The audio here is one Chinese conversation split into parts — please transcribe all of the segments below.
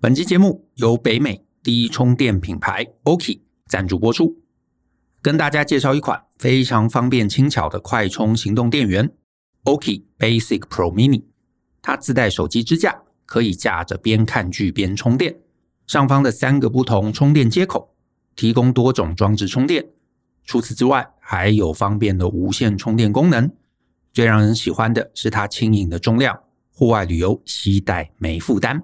本期节目由北美第一充电品牌 Oki 赞助播出，跟大家介绍一款非常方便轻巧的快充行动电源 Oki Basic Pro Mini。它自带手机支架，可以架着边看剧边充电。上方的三个不同充电接口提供多种装置充电。除此之外，还有方便的无线充电功能。最让人喜欢的是它轻盈的重量，户外旅游携带没负担。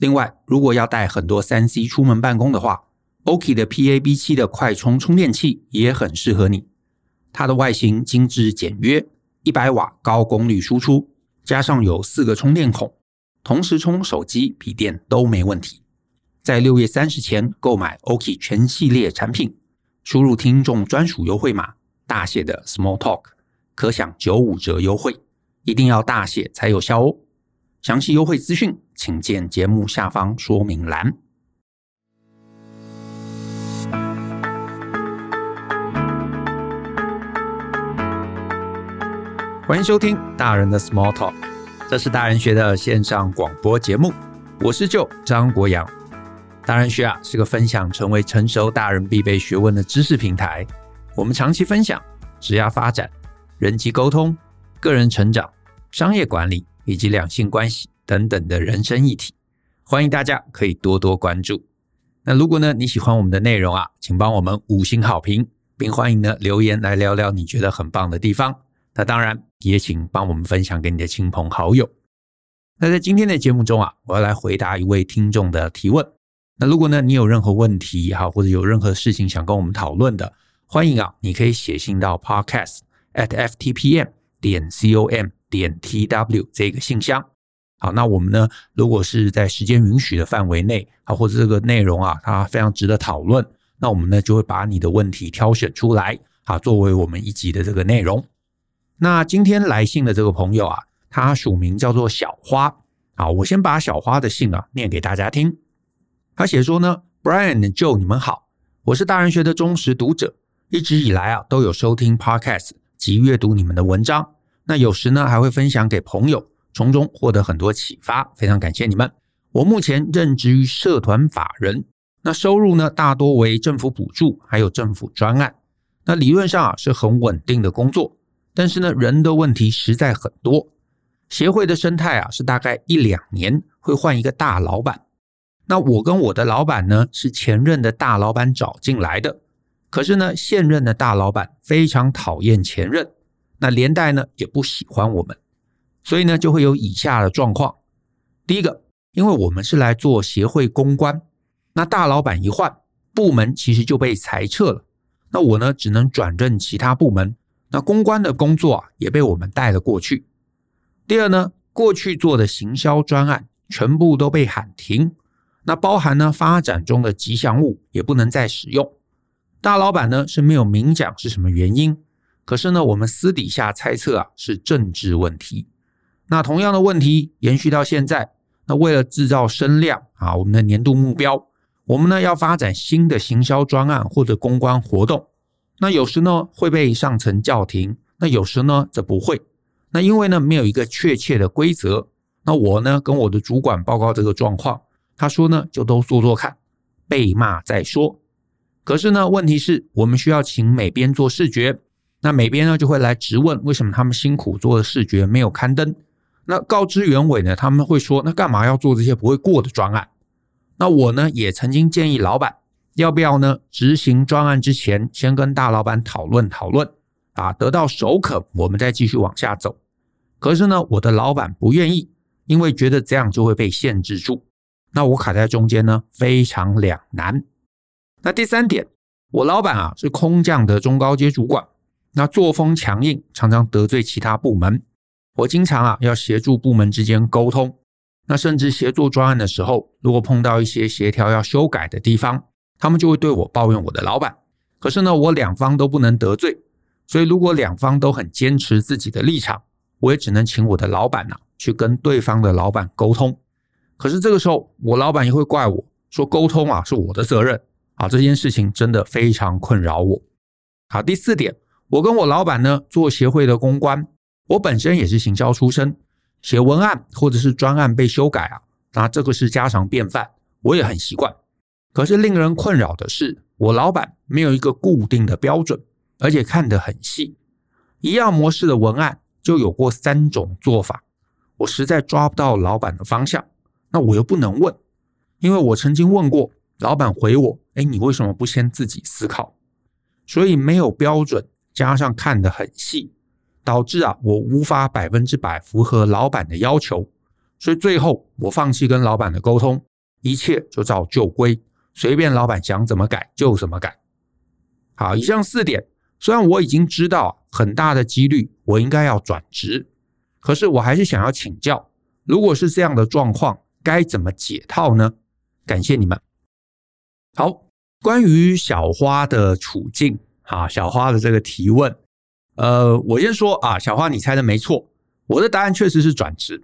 另外，如果要带很多三 C 出门办公的话，Oki 的 PAB7 的快充充电器也很适合你。它的外形精致简约，一百瓦高功率输出，加上有四个充电孔，同时充手机、笔电都没问题。在六月三十前购买 Oki 全系列产品，输入听众专属优惠码大写的 Small Talk，可享九五折优惠，一定要大写才有效哦。详细优惠资讯，请见节目下方说明栏。欢迎收听大人的 Small Talk，这是大人学的线上广播节目，我是舅张国阳。大人学啊是个分享成为成熟大人必备学问的知识平台，我们长期分享职业发展、人际沟通、个人成长、商业管理。以及两性关系等等的人生议题，欢迎大家可以多多关注。那如果呢你喜欢我们的内容啊，请帮我们五星好评，并欢迎呢留言来聊聊你觉得很棒的地方。那当然也请帮我们分享给你的亲朋好友。那在今天的节目中啊，我要来回答一位听众的提问。那如果呢你有任何问题哈，或者有任何事情想跟我们讨论的，欢迎啊，你可以写信到 podcast at ftpm 点 com。点 tw 这个信箱，好，那我们呢，如果是在时间允许的范围内，啊，或者这个内容啊，它非常值得讨论，那我们呢就会把你的问题挑选出来，啊，作为我们一集的这个内容。那今天来信的这个朋友啊，他署名叫做小花，好，我先把小花的信啊念给大家听。他写说呢，Brian Joe，你们好，我是大人学的忠实读者，一直以来啊都有收听 Podcast 及阅读你们的文章。那有时呢，还会分享给朋友，从中获得很多启发，非常感谢你们。我目前任职于社团法人，那收入呢大多为政府补助，还有政府专案。那理论上啊是很稳定的工作，但是呢人的问题实在很多。协会的生态啊是大概一两年会换一个大老板。那我跟我的老板呢是前任的大老板找进来的，可是呢现任的大老板非常讨厌前任。那连带呢也不喜欢我们，所以呢就会有以下的状况。第一个，因为我们是来做协会公关，那大老板一换，部门其实就被裁撤了。那我呢只能转任其他部门，那公关的工作啊也被我们带了过去。第二呢，过去做的行销专案全部都被喊停，那包含呢发展中的吉祥物也不能再使用。大老板呢是没有明讲是什么原因。可是呢，我们私底下猜测啊，是政治问题。那同样的问题延续到现在，那为了制造声量啊，我们的年度目标，我们呢要发展新的行销专案或者公关活动。那有时呢会被上层叫停，那有时呢则不会。那因为呢没有一个确切的规则，那我呢跟我的主管报告这个状况，他说呢就都做做看，被骂再说。可是呢问题是我们需要请美编做视觉。那美编呢就会来质问，为什么他们辛苦做的视觉没有刊登？那告知原委呢，他们会说，那干嘛要做这些不会过的专案？那我呢也曾经建议老板，要不要呢执行专案之前，先跟大老板讨论讨论啊，得到首肯，我们再继续往下走。可是呢，我的老板不愿意，因为觉得这样就会被限制住。那我卡在中间呢，非常两难。那第三点，我老板啊是空降的中高阶主管。那作风强硬，常常得罪其他部门。我经常啊要协助部门之间沟通，那甚至协作专案的时候，如果碰到一些协调要修改的地方，他们就会对我抱怨我的老板。可是呢，我两方都不能得罪，所以如果两方都很坚持自己的立场，我也只能请我的老板呐去跟对方的老板沟通。可是这个时候，我老板也会怪我说沟通啊是我的责任啊，这件事情真的非常困扰我。好，第四点。我跟我老板呢做协会的公关，我本身也是行销出身，写文案或者是专案被修改啊，那这个是家常便饭，我也很习惯。可是令人困扰的是，我老板没有一个固定的标准，而且看得很细。一样模式的文案就有过三种做法，我实在抓不到老板的方向。那我又不能问，因为我曾经问过老板，回我：“哎，你为什么不先自己思考？”所以没有标准，加上看得很细，导致啊，我无法百分之百符合老板的要求。所以最后我放弃跟老板的沟通，一切就照旧规，随便老板想怎么改就怎么改。好，以上四点。虽然我已经知道很大的几率我应该要转职，可是我还是想要请教，如果是这样的状况，该怎么解套呢？感谢你们。好，关于小花的处境，啊，小花的这个提问，呃，我先说啊，小花你猜的没错，我的答案确实是转职，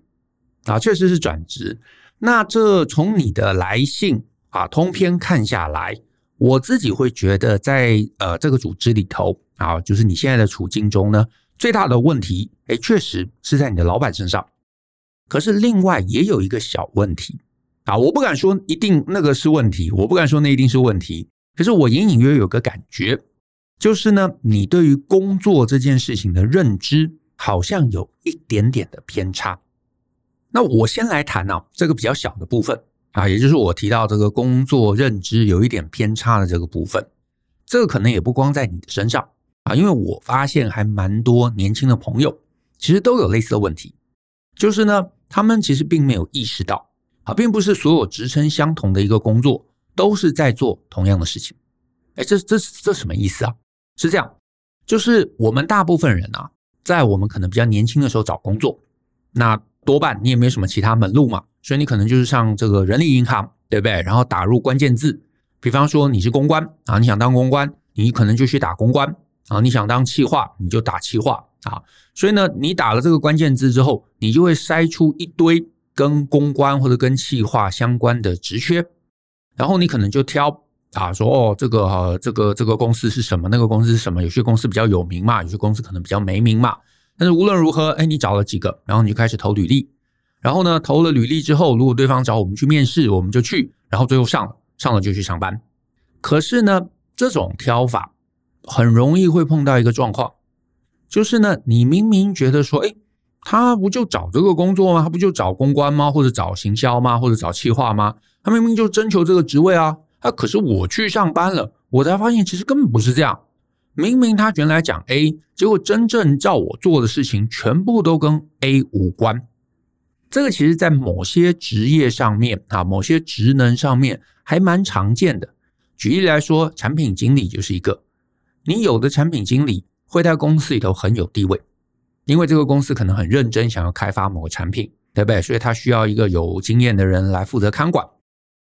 啊，确实是转职。那这从你的来信啊通篇看下来。我自己会觉得在，呃这个组织里头啊，就是你现在的处境中呢，最大的问题，哎，确实是在你的老板身上。可是另外也有一个小问题啊，我不敢说一定那个是问题，我不敢说那一定是问题。可是我隐隐约约有个感觉，就是呢，你对于工作这件事情的认知好像有一点点的偏差。那我先来谈啊，这个比较小的部分。啊，也就是我提到这个工作认知有一点偏差的这个部分，这个可能也不光在你的身上啊，因为我发现还蛮多年轻的朋友其实都有类似的问题，就是呢，他们其实并没有意识到啊，并不是所有职称相同的一个工作都是在做同样的事情。哎，这这这什么意思啊？是这样，就是我们大部分人啊，在我们可能比较年轻的时候找工作，那多半你也没什么其他门路嘛。所以你可能就是上这个人力银行，对不对？然后打入关键字，比方说你是公关啊，你想当公关，你可能就去打公关啊；你想当企划，你就打企划啊。所以呢，你打了这个关键字之后，你就会筛出一堆跟公关或者跟企划相关的职缺，然后你可能就挑啊，说哦，这个呃，这个这个公司是什么？那个公司是什么？有些公司比较有名嘛，有些公司可能比较没名嘛。但是无论如何，哎，你找了几个，然后你就开始投履历。然后呢，投了履历之后，如果对方找我们去面试，我们就去，然后最后上了，上了就去上班。可是呢，这种挑法很容易会碰到一个状况，就是呢，你明明觉得说，哎，他不就找这个工作吗？他不就找公关吗？或者找行销吗？或者找企划吗？他明明就征求这个职位啊，啊，可是我去上班了，我才发现其实根本不是这样。明明他原来讲 A，结果真正叫我做的事情全部都跟 A 无关。这个其实，在某些职业上面啊，某些职能上面还蛮常见的。举例来说，产品经理就是一个。你有的产品经理会在公司里头很有地位，因为这个公司可能很认真想要开发某个产品，对不对？所以他需要一个有经验的人来负责看管。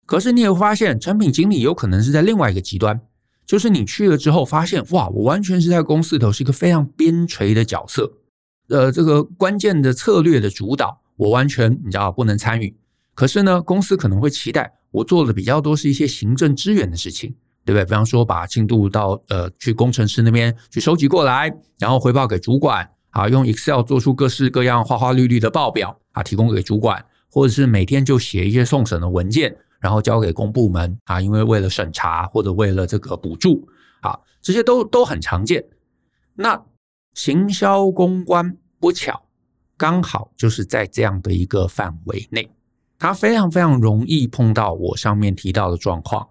可是你也会发现，产品经理有可能是在另外一个极端，就是你去了之后发现，哇，我完全是在公司里头是一个非常边陲的角色，呃，这个关键的策略的主导。我完全你知道不能参与，可是呢，公司可能会期待我做的比较多是一些行政支援的事情，对不对？比方说把进度到呃去工程师那边去收集过来，然后回报给主管啊，用 Excel 做出各式各样花花绿绿的报表啊，提供给主管，或者是每天就写一些送审的文件，然后交给公部门啊，因为为了审查或者为了这个补助啊，这些都都很常见。那行销公关不巧。刚好就是在这样的一个范围内，他非常非常容易碰到我上面提到的状况。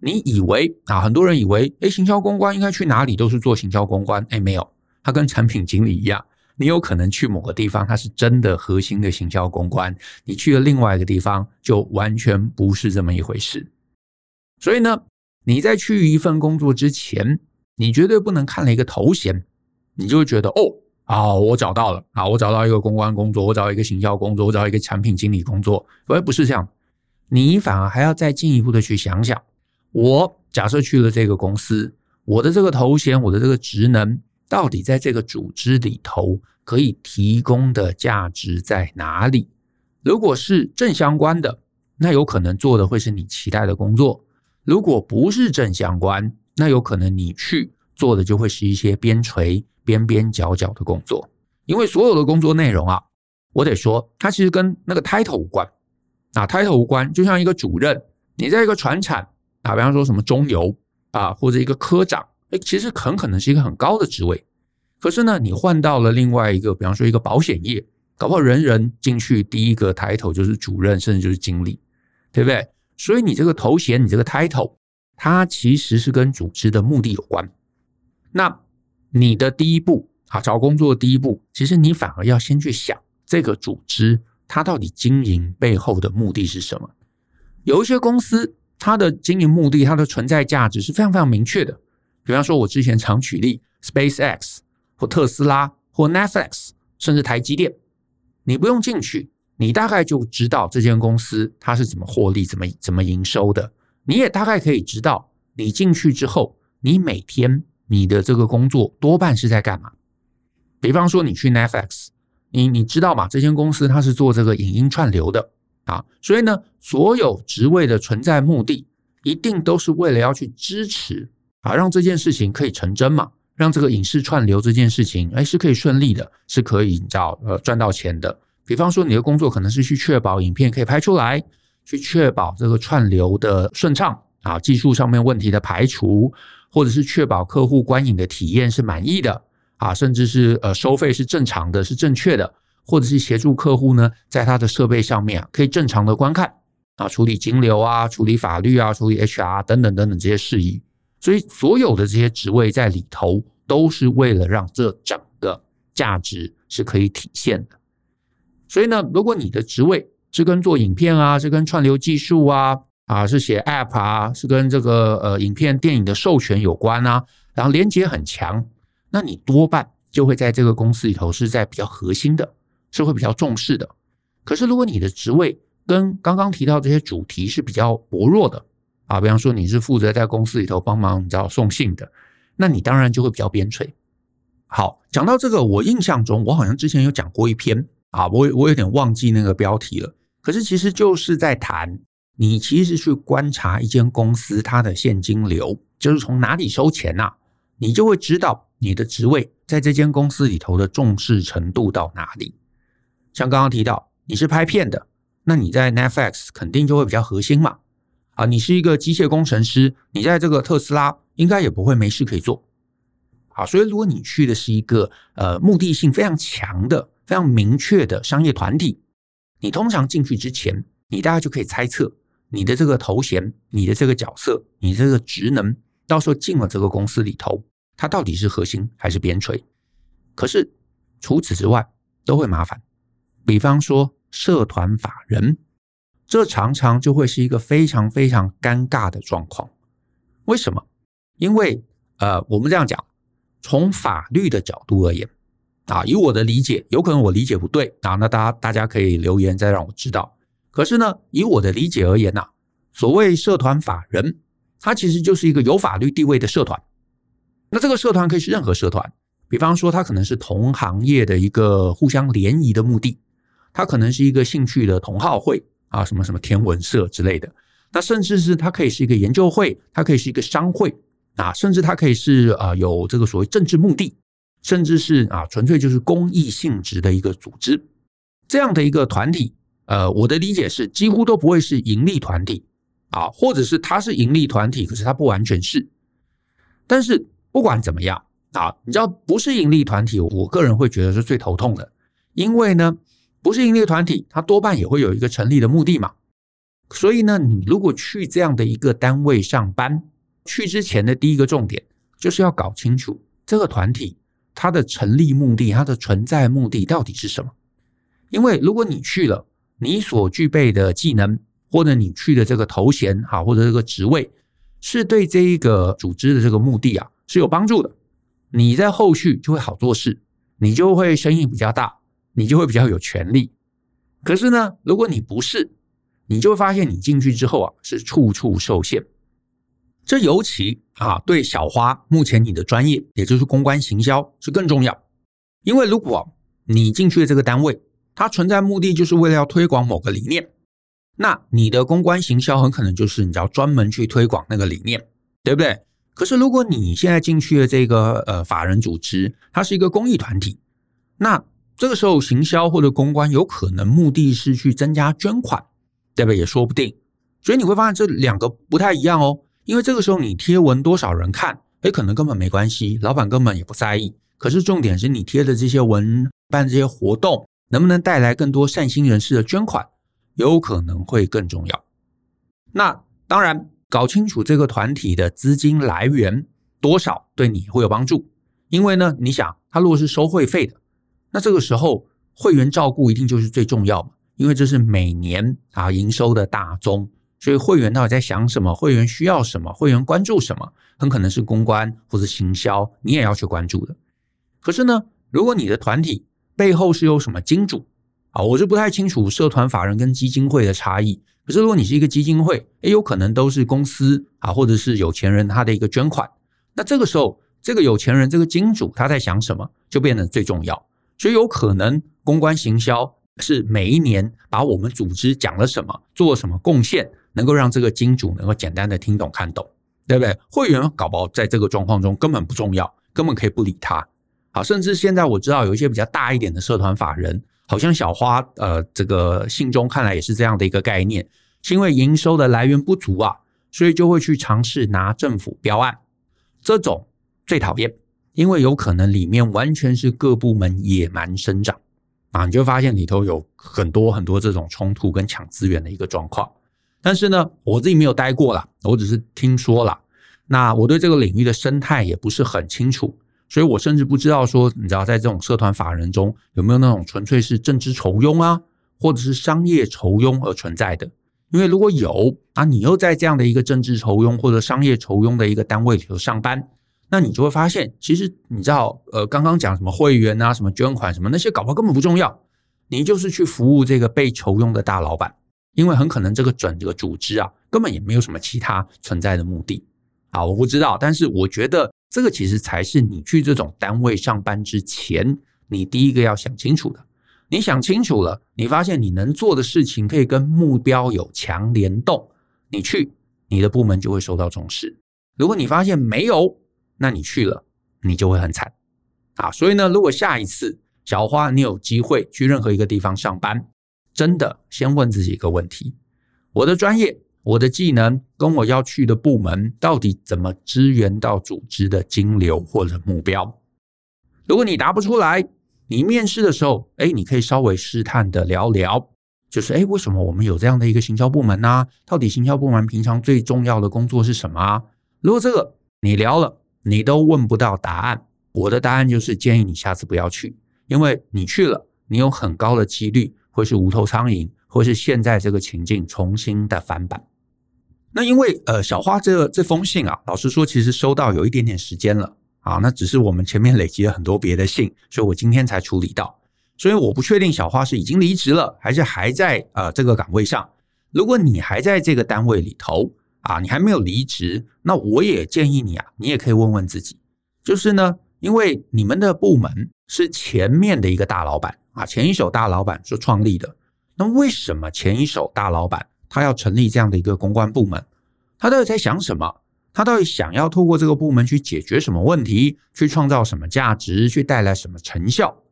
你以为啊，很多人以为，诶，行销公关应该去哪里都是做行销公关，诶，没有，他跟产品经理一样，你有可能去某个地方，它是真的核心的行销公关，你去了另外一个地方，就完全不是这么一回事。所以呢，你在去一份工作之前，你绝对不能看了一个头衔，你就会觉得哦。啊，我找到了啊！我找到一个公关工作，我找到一个行销工作，我找到一个产品经理工作。而不是这样，你反而还要再进一步的去想想，我假设去了这个公司，我的这个头衔，我的这个职能，到底在这个组织里头可以提供的价值在哪里？如果是正相关的，那有可能做的会是你期待的工作；如果不是正相关，那有可能你去做的就会是一些边陲。边边角角的工作，因为所有的工作内容啊，我得说，它其实跟那个 title 无关，啊，title 无关，就像一个主任，你在一个船厂啊，比方说什么中油啊，或者一个科长，哎，其实很可能是一个很高的职位。可是呢，你换到了另外一个，比方说一个保险业，搞不好人人进去第一个 title 就是主任，甚至就是经理，对不对？所以你这个头衔，你这个 title，它其实是跟组织的目的有关。那你的第一步啊，找工作的第一步，其实你反而要先去想这个组织。它到底经营背后的目的是什么？有一些公司，它的经营目的、它的存在价值是非常非常明确的。比方说，我之前常举例，SpaceX 或特斯拉或 Netflix，甚至台积电，你不用进去，你大概就知道这间公司它是怎么获利、怎么怎么营收的。你也大概可以知道，你进去之后，你每天你的这个工作多半是在干嘛？比方说，你去 Netflix。你你知道吗？这间公司它是做这个影音串流的啊，所以呢，所有职位的存在目的一定都是为了要去支持啊，让这件事情可以成真嘛，让这个影视串流这件事情哎是可以顺利的，是可以你知道呃赚到钱的。比方说，你的工作可能是去确保影片可以拍出来，去确保这个串流的顺畅啊，技术上面问题的排除，或者是确保客户观影的体验是满意的。啊，甚至是呃收费是正常的，是正确的，或者是协助客户呢，在他的设备上面啊，可以正常的观看啊，处理金流啊，处理法律啊，处理 HR 等等等等这些事宜。所以所有的这些职位在里头，都是为了让这整个价值是可以体现的。所以呢，如果你的职位是跟做影片啊，是跟串流技术啊，啊是写 App 啊，是跟这个呃影片电影的授权有关啊，然后连接很强。那你多半就会在这个公司里头是在比较核心的，是会比较重视的。可是如果你的职位跟刚刚提到这些主题是比较薄弱的啊，比方说你是负责在公司里头帮忙，你知道送信的，那你当然就会比较边陲。好，讲到这个，我印象中我好像之前有讲过一篇啊，我我有点忘记那个标题了。可是其实就是在谈你其实去观察一间公司它的现金流，就是从哪里收钱呐，你就会知道。你的职位在这间公司里头的重视程度到哪里？像刚刚提到你是拍片的，那你在 Netflix 肯定就会比较核心嘛。啊，你是一个机械工程师，你在这个特斯拉应该也不会没事可以做。好，所以如果你去的是一个呃目的性非常强的、非常明确的商业团体，你通常进去之前，你大概就可以猜测你的这个头衔、你的这个角色、你这个职能，到时候进了这个公司里头。它到底是核心还是边陲？可是除此之外都会麻烦。比方说社团法人，这常常就会是一个非常非常尴尬的状况。为什么？因为呃，我们这样讲，从法律的角度而言啊，以我的理解，有可能我理解不对啊，那大家大家可以留言再让我知道。可是呢，以我的理解而言呐，所谓社团法人，它其实就是一个有法律地位的社团。那这个社团可以是任何社团，比方说它可能是同行业的一个互相联谊的目的，它可能是一个兴趣的同好会啊，什么什么天文社之类的。那甚至是它可以是一个研究会，它可以是一个商会啊，甚至它可以是啊有这个所谓政治目的，甚至是啊纯粹就是公益性质的一个组织。这样的一个团体，呃，我的理解是几乎都不会是盈利团体啊，或者是它是盈利团体，可是它不完全是，但是。不管怎么样啊，你知道不是盈利团体，我个人会觉得是最头痛的，因为呢，不是盈利团体，它多半也会有一个成立的目的嘛。所以呢，你如果去这样的一个单位上班，去之前的第一个重点就是要搞清楚这个团体它的成立目的、它的存在目的到底是什么。因为如果你去了，你所具备的技能，或者你去的这个头衔哈，或者这个职位，是对这一个组织的这个目的啊。是有帮助的，你在后续就会好做事，你就会生意比较大，你就会比较有权利。可是呢，如果你不是，你就会发现你进去之后啊，是处处受限。这尤其啊，对小花目前你的专业，也就是公关行销是更重要。因为如果你进去的这个单位，它存在目的就是为了要推广某个理念，那你的公关行销很可能就是你要专门去推广那个理念，对不对？可是，如果你现在进去的这个呃法人组织，它是一个公益团体，那这个时候行销或者公关有可能目的是去增加捐款，对不对？也说不定。所以你会发现这两个不太一样哦。因为这个时候你贴文多少人看，诶，可能根本没关系，老板根本也不在意。可是重点是你贴的这些文、办这些活动，能不能带来更多善心人士的捐款，有可能会更重要。那当然，搞清楚这个团体的资金来源多少，对你会有帮助。因为呢，你想，他如果是收会费的，那这个时候会员照顾一定就是最重要嘛，因为这是每年啊营收的大宗。所以会员到底在想什么？会员需要什么？会员关注什么？很可能是公关或者行销，你也要去关注的。可是呢，如果你的团体背后是有什么金主啊，我是不太清楚社团法人跟基金会的差异。可是如果你是一个基金会，也有可能都是公司啊，或者是有钱人他的一个捐款。那这个时候，这个有钱人这个金主他在想什么，就变得最重要。所以有可能公关行销是每一年把我们组织讲了什么，做了什么贡献。能够让这个金主能够简单的听懂看懂，对不对？会员搞不好在这个状况中根本不重要，根本可以不理他。好，甚至现在我知道有一些比较大一点的社团法人，好像小花呃这个信中看来也是这样的一个概念，是因为营收的来源不足啊，所以就会去尝试拿政府标案，这种最讨厌，因为有可能里面完全是各部门野蛮生长啊，你就发现里头有很多很多这种冲突跟抢资源的一个状况。但是呢，我自己没有待过啦，我只是听说啦。那我对这个领域的生态也不是很清楚，所以我甚至不知道说，你知道在这种社团法人中有没有那种纯粹是政治酬庸啊，或者是商业酬庸而存在的？因为如果有啊，你又在这样的一个政治酬庸或者商业酬庸的一个单位里头上班，那你就会发现，其实你知道，呃，刚刚讲什么会员啊，什么捐款什么那些，搞不好根本不重要，你就是去服务这个被求用的大老板。因为很可能这个整个组织啊，根本也没有什么其他存在的目的啊，我不知道。但是我觉得这个其实才是你去这种单位上班之前，你第一个要想清楚的。你想清楚了，你发现你能做的事情可以跟目标有强联动，你去，你的部门就会受到重视。如果你发现没有，那你去了，你就会很惨啊。所以呢，如果下一次小花你有机会去任何一个地方上班，真的，先问自己一个问题：我的专业、我的技能跟我要去的部门，到底怎么支援到组织的金流或者目标？如果你答不出来，你面试的时候，哎，你可以稍微试探的聊聊，就是哎，为什么我们有这样的一个行销部门呢？到底行销部门平常最重要的工作是什么啊？如果这个你聊了，你都问不到答案，我的答案就是建议你下次不要去，因为你去了，你有很高的几率。会是无头苍蝇，或是现在这个情境重新的翻版。那因为呃，小花这这封信啊，老实说，其实收到有一点点时间了啊。那只是我们前面累积了很多别的信，所以我今天才处理到。所以我不确定小花是已经离职了，还是还在呃这个岗位上。如果你还在这个单位里头啊，你还没有离职，那我也建议你啊，你也可以问问自己，就是呢，因为你们的部门是前面的一个大老板。啊，前一手大老板所创立的，那为什么前一手大老板他要成立这样的一个公关部门？他到底在想什么？他到底想要透过这个部门去解决什么问题？去创造什么价值？去带来什么成效？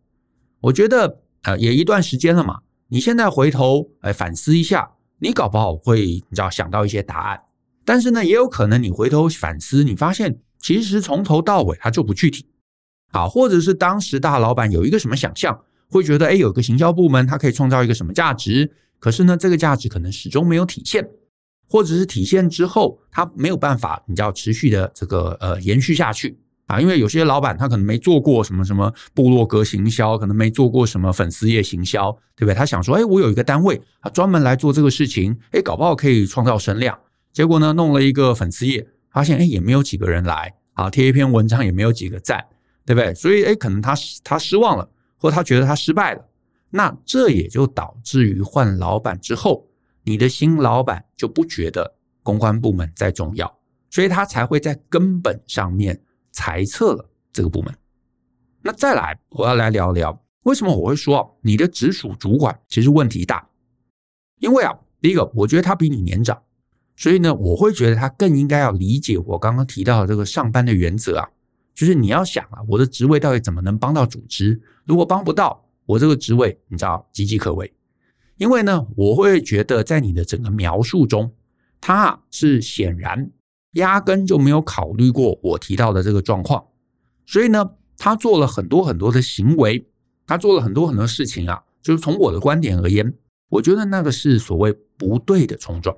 我觉得，呃，也一段时间了嘛。你现在回头来反思一下，你搞不好会你知道想到一些答案。但是呢，也有可能你回头反思，你发现其实从头到尾他就不具体。好，或者是当时大老板有一个什么想象？会觉得，哎，有个行销部门，它可以创造一个什么价值？可是呢，这个价值可能始终没有体现，或者是体现之后，它没有办法，你知道，持续的这个呃延续下去啊。因为有些老板他可能没做过什么什么部落格行销，可能没做过什么粉丝页行销，对不对？他想说，哎，我有一个单位，他专门来做这个事情，哎，搞不好可以创造声量。结果呢，弄了一个粉丝页，发现哎，也没有几个人来啊，贴一篇文章也没有几个赞，对不对？所以哎，可能他他失望了。或他觉得他失败了，那这也就导致于换老板之后，你的新老板就不觉得公关部门再重要，所以他才会在根本上面裁撤了这个部门。那再来，我要来聊聊为什么我会说你的直属主管其实问题大，因为啊，第一个，我觉得他比你年长，所以呢，我会觉得他更应该要理解我刚刚提到的这个上班的原则啊。就是你要想啊，我的职位到底怎么能帮到组织？如果帮不到，我这个职位你知道岌岌可危。因为呢，我会觉得在你的整个描述中，他是显然压根就没有考虑过我提到的这个状况，所以呢，他做了很多很多的行为，他做了很多很多事情啊，就是从我的观点而言，我觉得那个是所谓不对的冲撞。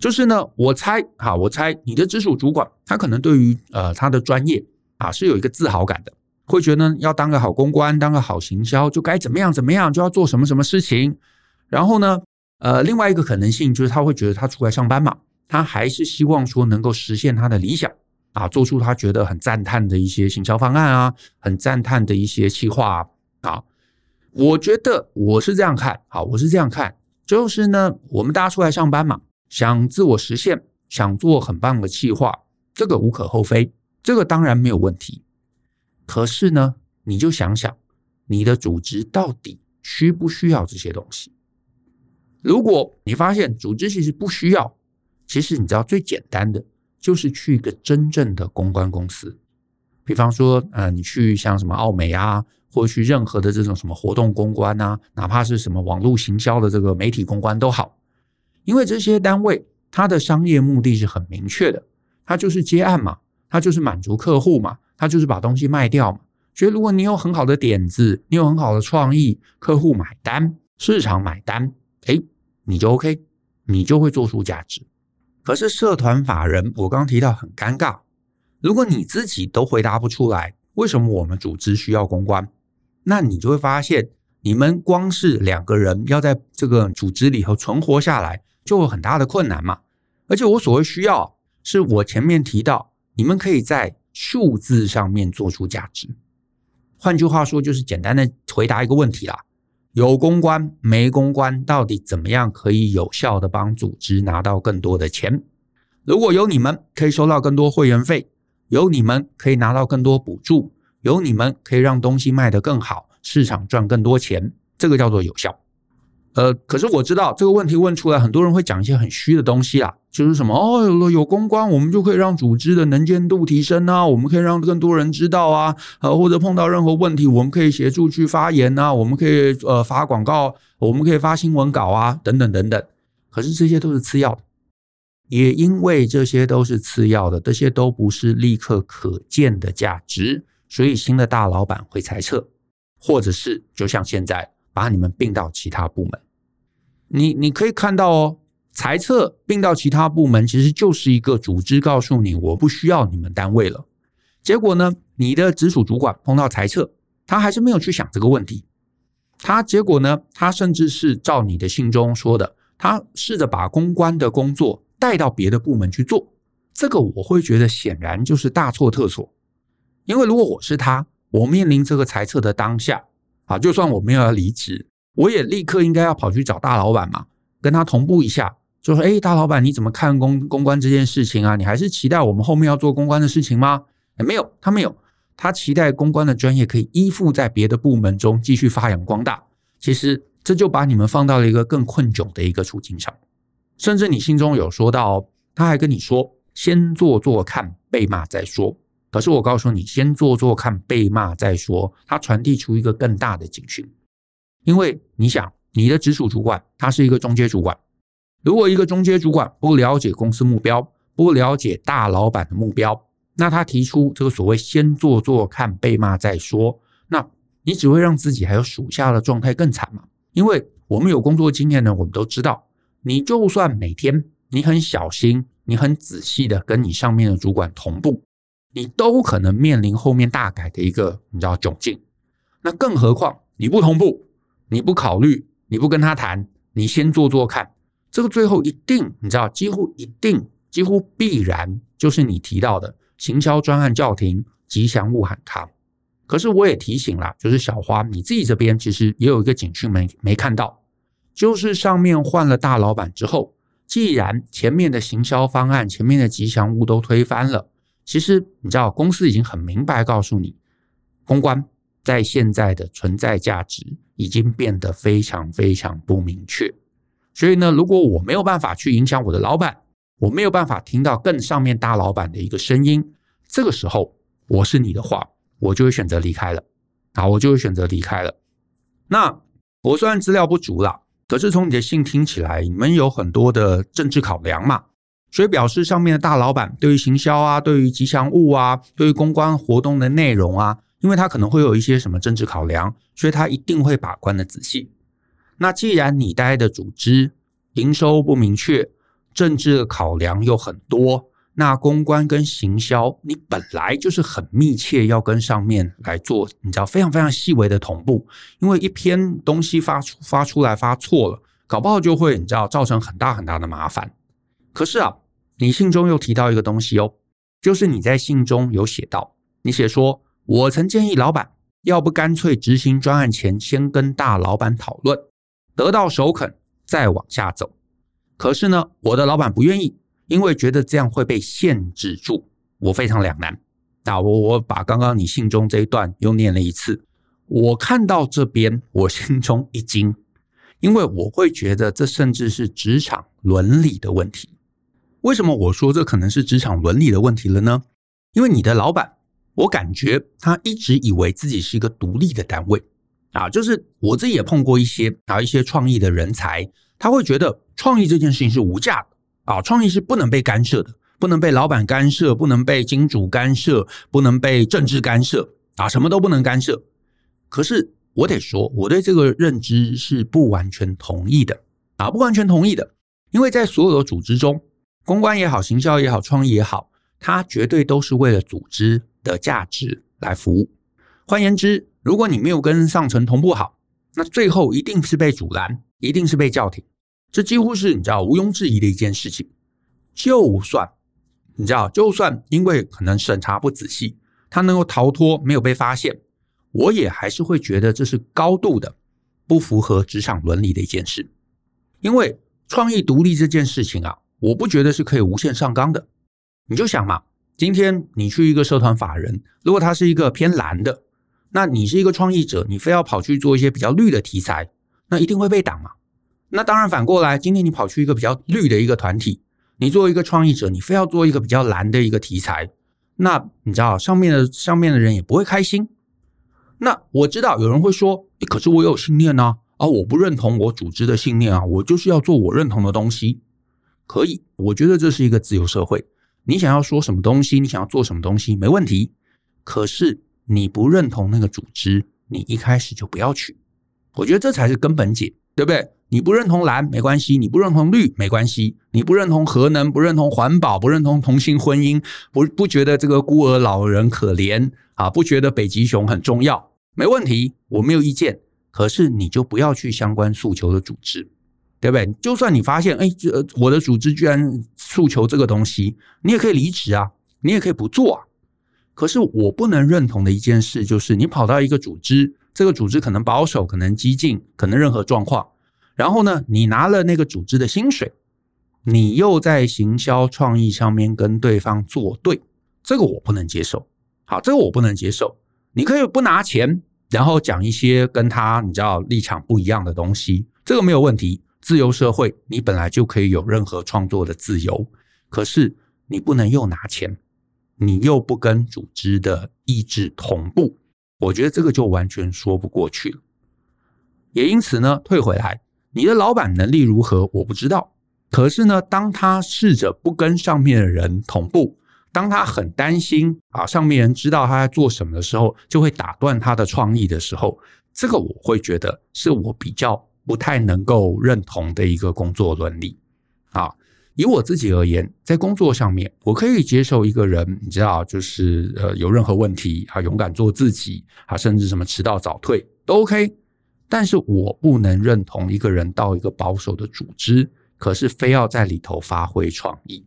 就是呢，我猜哈，我猜你的直属主管他可能对于呃他的专业啊是有一个自豪感的，会觉得要当个好公关，当个好行销，就该怎么样怎么样，就要做什么什么事情。然后呢，呃，另外一个可能性就是他会觉得他出来上班嘛，他还是希望说能够实现他的理想啊，做出他觉得很赞叹的一些行销方案啊，很赞叹的一些企划啊，我觉得我是这样看，好，我是这样看，就是呢，我们大家出来上班嘛，想自我实现，想做很棒的企划，这个无可厚非，这个当然没有问题。可是呢，你就想想，你的组织到底需不需要这些东西？如果你发现组织其实不需要，其实你知道最简单的就是去一个真正的公关公司，比方说，呃，你去像什么奥美啊，或者去任何的这种什么活动公关啊，哪怕是什么网络行销的这个媒体公关都好，因为这些单位它的商业目的是很明确的，它就是接案嘛，它就是满足客户嘛，它就是把东西卖掉嘛。所以如果你有很好的点子，你有很好的创意，客户买单，市场买单。哎，你就 OK，你就会做出价值。可是社团法人，我刚提到很尴尬。如果你自己都回答不出来，为什么我们组织需要公关？那你就会发现，你们光是两个人要在这个组织里头存活下来，就有很大的困难嘛。而且我所谓需要，是我前面提到，你们可以在数字上面做出价值。换句话说，就是简单的回答一个问题啦。有公关没公关，到底怎么样可以有效的帮组织拿到更多的钱？如果有你们，可以收到更多会员费；有你们，可以拿到更多补助；有你们，可以让东西卖得更好，市场赚更多钱。这个叫做有效。呃，可是我知道这个问题问出来，很多人会讲一些很虚的东西啊，就是什么哦，有了有公关，我们就可以让组织的能见度提升啊，我们可以让更多人知道啊，呃，或者碰到任何问题，我们可以协助去发言啊，我们可以呃发广告，我们可以发新闻稿啊，等等等等。可是这些都是次要的，也因为这些都是次要的，这些都不是立刻可见的价值，所以新的大老板会裁撤，或者是就像现在。把你们并到其他部门，你你可以看到哦，裁撤并到其他部门，其实就是一个组织告诉你，我不需要你们单位了。结果呢，你的直属主管碰到裁撤，他还是没有去想这个问题。他结果呢，他甚至是照你的信中说的，他试着把公关的工作带到别的部门去做。这个我会觉得显然就是大错特错。因为如果我是他，我面临这个裁撤的当下。啊，就算我没有要离职，我也立刻应该要跑去找大老板嘛，跟他同步一下，就说：“哎，大老板，你怎么看公公关这件事情啊？你还是期待我们后面要做公关的事情吗？”哎，没有，他没有，他期待公关的专业可以依附在别的部门中继续发扬光大。其实这就把你们放到了一个更困窘的一个处境上，甚至你心中有说到，他还跟你说：“先做做看，被骂再说。”可是我告诉你，先做做看，被骂再说。他传递出一个更大的警讯，因为你想，你的直属主管他是一个中阶主管，如果一个中阶主管不了解公司目标，不了解大老板的目标，那他提出这个所谓“先做做看，被骂再说”，那你只会让自己还有属下的状态更惨嘛？因为我们有工作经验呢，我们都知道，你就算每天你很小心，你很仔细的跟你上面的主管同步。你都可能面临后面大改的一个你知道窘境，那更何况你不同步，你不考虑，你不跟他谈，你先做做看，这个最后一定你知道几乎一定几乎必然就是你提到的行销专案叫停，吉祥物喊卡。可是我也提醒了，就是小花你自己这边其实也有一个警讯没没看到，就是上面换了大老板之后，既然前面的行销方案、前面的吉祥物都推翻了。其实你知道，公司已经很明白告诉你，公关在现在的存在价值已经变得非常非常不明确。所以呢，如果我没有办法去影响我的老板，我没有办法听到更上面大老板的一个声音，这个时候我是你的话，我就会选择离开了。啊，我就会选择离开了。那我虽然资料不足了，可是从你的信听起来，你们有很多的政治考量嘛，所以表示上面的大老板对于行销啊，对于吉祥物啊，对于公关活动的内容啊，因为他可能会有一些什么政治考量，所以他一定会把关的仔细。那既然你待的组织营收不明确，政治考量又很多。那公关跟行销，你本来就是很密切要跟上面来做，你知道非常非常细微的同步，因为一篇东西发出发出来发错了，搞不好就会你知道造成很大很大的麻烦。可是啊，你信中又提到一个东西哦，就是你在信中有写到，你写说，我曾建议老板，要不干脆执行专案前先跟大老板讨论，得到首肯再往下走。可是呢，我的老板不愿意。因为觉得这样会被限制住，我非常两难。那我我把刚刚你信中这一段又念了一次，我看到这边，我心中一惊，因为我会觉得这甚至是职场伦理的问题。为什么我说这可能是职场伦理的问题了呢？因为你的老板，我感觉他一直以为自己是一个独立的单位啊，就是我自己也碰过一些啊一些创意的人才，他会觉得创意这件事情是无价的。啊，创意是不能被干涉的，不能被老板干涉，不能被金主干涉，不能被政治干涉啊，什么都不能干涉。可是我得说，我对这个认知是不完全同意的啊，不完全同意的，因为在所有的组织中，公关也好，行销也好，创意也好，它绝对都是为了组织的价值来服务。换言之，如果你没有跟上层同步好，那最后一定是被阻拦，一定是被叫停。这几乎是你知道毋庸置疑的一件事情。就算你知道，就算因为可能审查不仔细，他能够逃脱没有被发现，我也还是会觉得这是高度的不符合职场伦理的一件事。因为创意独立这件事情啊，我不觉得是可以无限上纲的。你就想嘛，今天你去一个社团法人，如果他是一个偏蓝的，那你是一个创意者，你非要跑去做一些比较绿的题材，那一定会被挡嘛。那当然，反过来，今天你跑去一个比较绿的一个团体，你作为一个创意者，你非要做一个比较蓝的一个题材，那你知道上面的上面的人也不会开心。那我知道有人会说，可是我有信念啊，啊，我不认同我组织的信念啊，我就是要做我认同的东西。可以，我觉得这是一个自由社会，你想要说什么东西，你想要做什么东西，没问题。可是你不认同那个组织，你一开始就不要去。我觉得这才是根本解，对不对？你不认同蓝没关系，你不认同绿没关系，你不认同核能，不认同环保，不认同同性婚姻，不不觉得这个孤儿老人可怜啊，不觉得北极熊很重要，没问题，我没有意见。可是你就不要去相关诉求的组织，对不对？就算你发现，哎，这我的组织居然诉求这个东西，你也可以离职啊，你也可以不做啊。可是我不能认同的一件事就是，你跑到一个组织，这个组织可能保守，可能激进，可能任何状况。然后呢，你拿了那个组织的薪水，你又在行销创意上面跟对方作对，这个我不能接受。好，这个我不能接受。你可以不拿钱，然后讲一些跟他你知道立场不一样的东西，这个没有问题。自由社会，你本来就可以有任何创作的自由。可是你不能又拿钱，你又不跟组织的意志同步，我觉得这个就完全说不过去了。也因此呢，退回来。你的老板能力如何？我不知道。可是呢，当他试着不跟上面的人同步，当他很担心啊，上面人知道他在做什么的时候，就会打断他的创意的时候，这个我会觉得是我比较不太能够认同的一个工作伦理啊。以我自己而言，在工作上面，我可以接受一个人，你知道，就是呃，有任何问题啊，勇敢做自己啊，甚至什么迟到早退都 OK。但是我不能认同一个人到一个保守的组织，可是非要在里头发挥创意。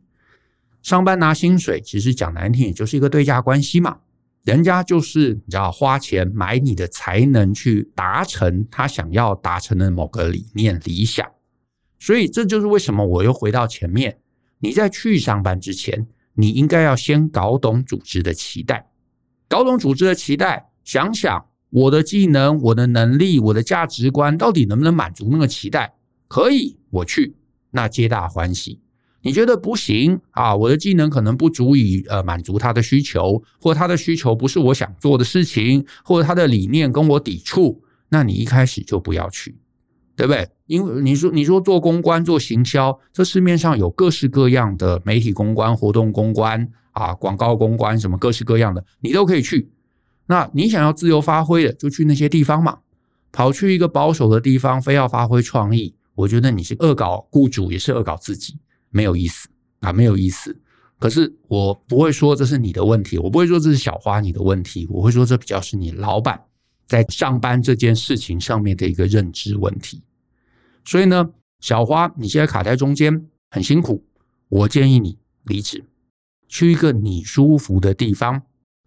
上班拿薪水，其实讲难听，也就是一个对价关系嘛。人家就是你知道花钱买你的才能去达成他想要达成的某个理念理想。所以这就是为什么我又回到前面，你在去上班之前，你应该要先搞懂组织的期待，搞懂组织的期待，想想。我的技能、我的能力、我的价值观，到底能不能满足那个期待？可以，我去，那皆大欢喜。你觉得不行啊？我的技能可能不足以呃满足他的需求，或他的需求不是我想做的事情，或者他的理念跟我抵触，那你一开始就不要去，对不对？因为你说你说做公关做行销，这市面上有各式各样的媒体公关、活动公关啊、广告公关，什么各式各样的，你都可以去。那你想要自由发挥的，就去那些地方嘛。跑去一个保守的地方，非要发挥创意，我觉得你是恶搞雇主，也是恶搞自己，没有意思啊，没有意思。可是我不会说这是你的问题，我不会说这是小花你的问题，我会说这比较是你老板在上班这件事情上面的一个认知问题。所以呢，小花你现在卡在中间，很辛苦，我建议你离职，去一个你舒服的地方。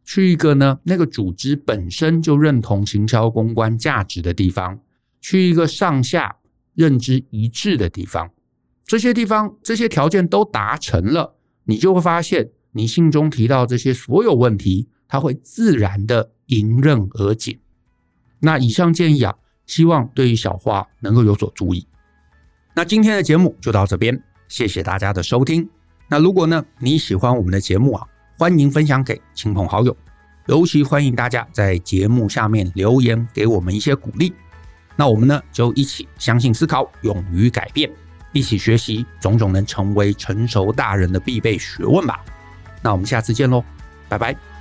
去一个呢，那个组织本身就认同行销公关价值的地方，去一个上下认知一致的地方，这些地方这些条件都达成了，你就会发现，你信中提到这些所有问题，它会自然的迎刃而解。那以上建议啊，希望对于小花能够有所注意。那今天的节目就到这边，谢谢大家的收听。那如果呢，你喜欢我们的节目啊，欢迎分享给亲朋好友，尤其欢迎大家在节目下面留言给我们一些鼓励。那我们呢，就一起相信思考，勇于改变，一起学习种种能成为成熟大人的必备学问吧。那我们下次见喽，拜拜。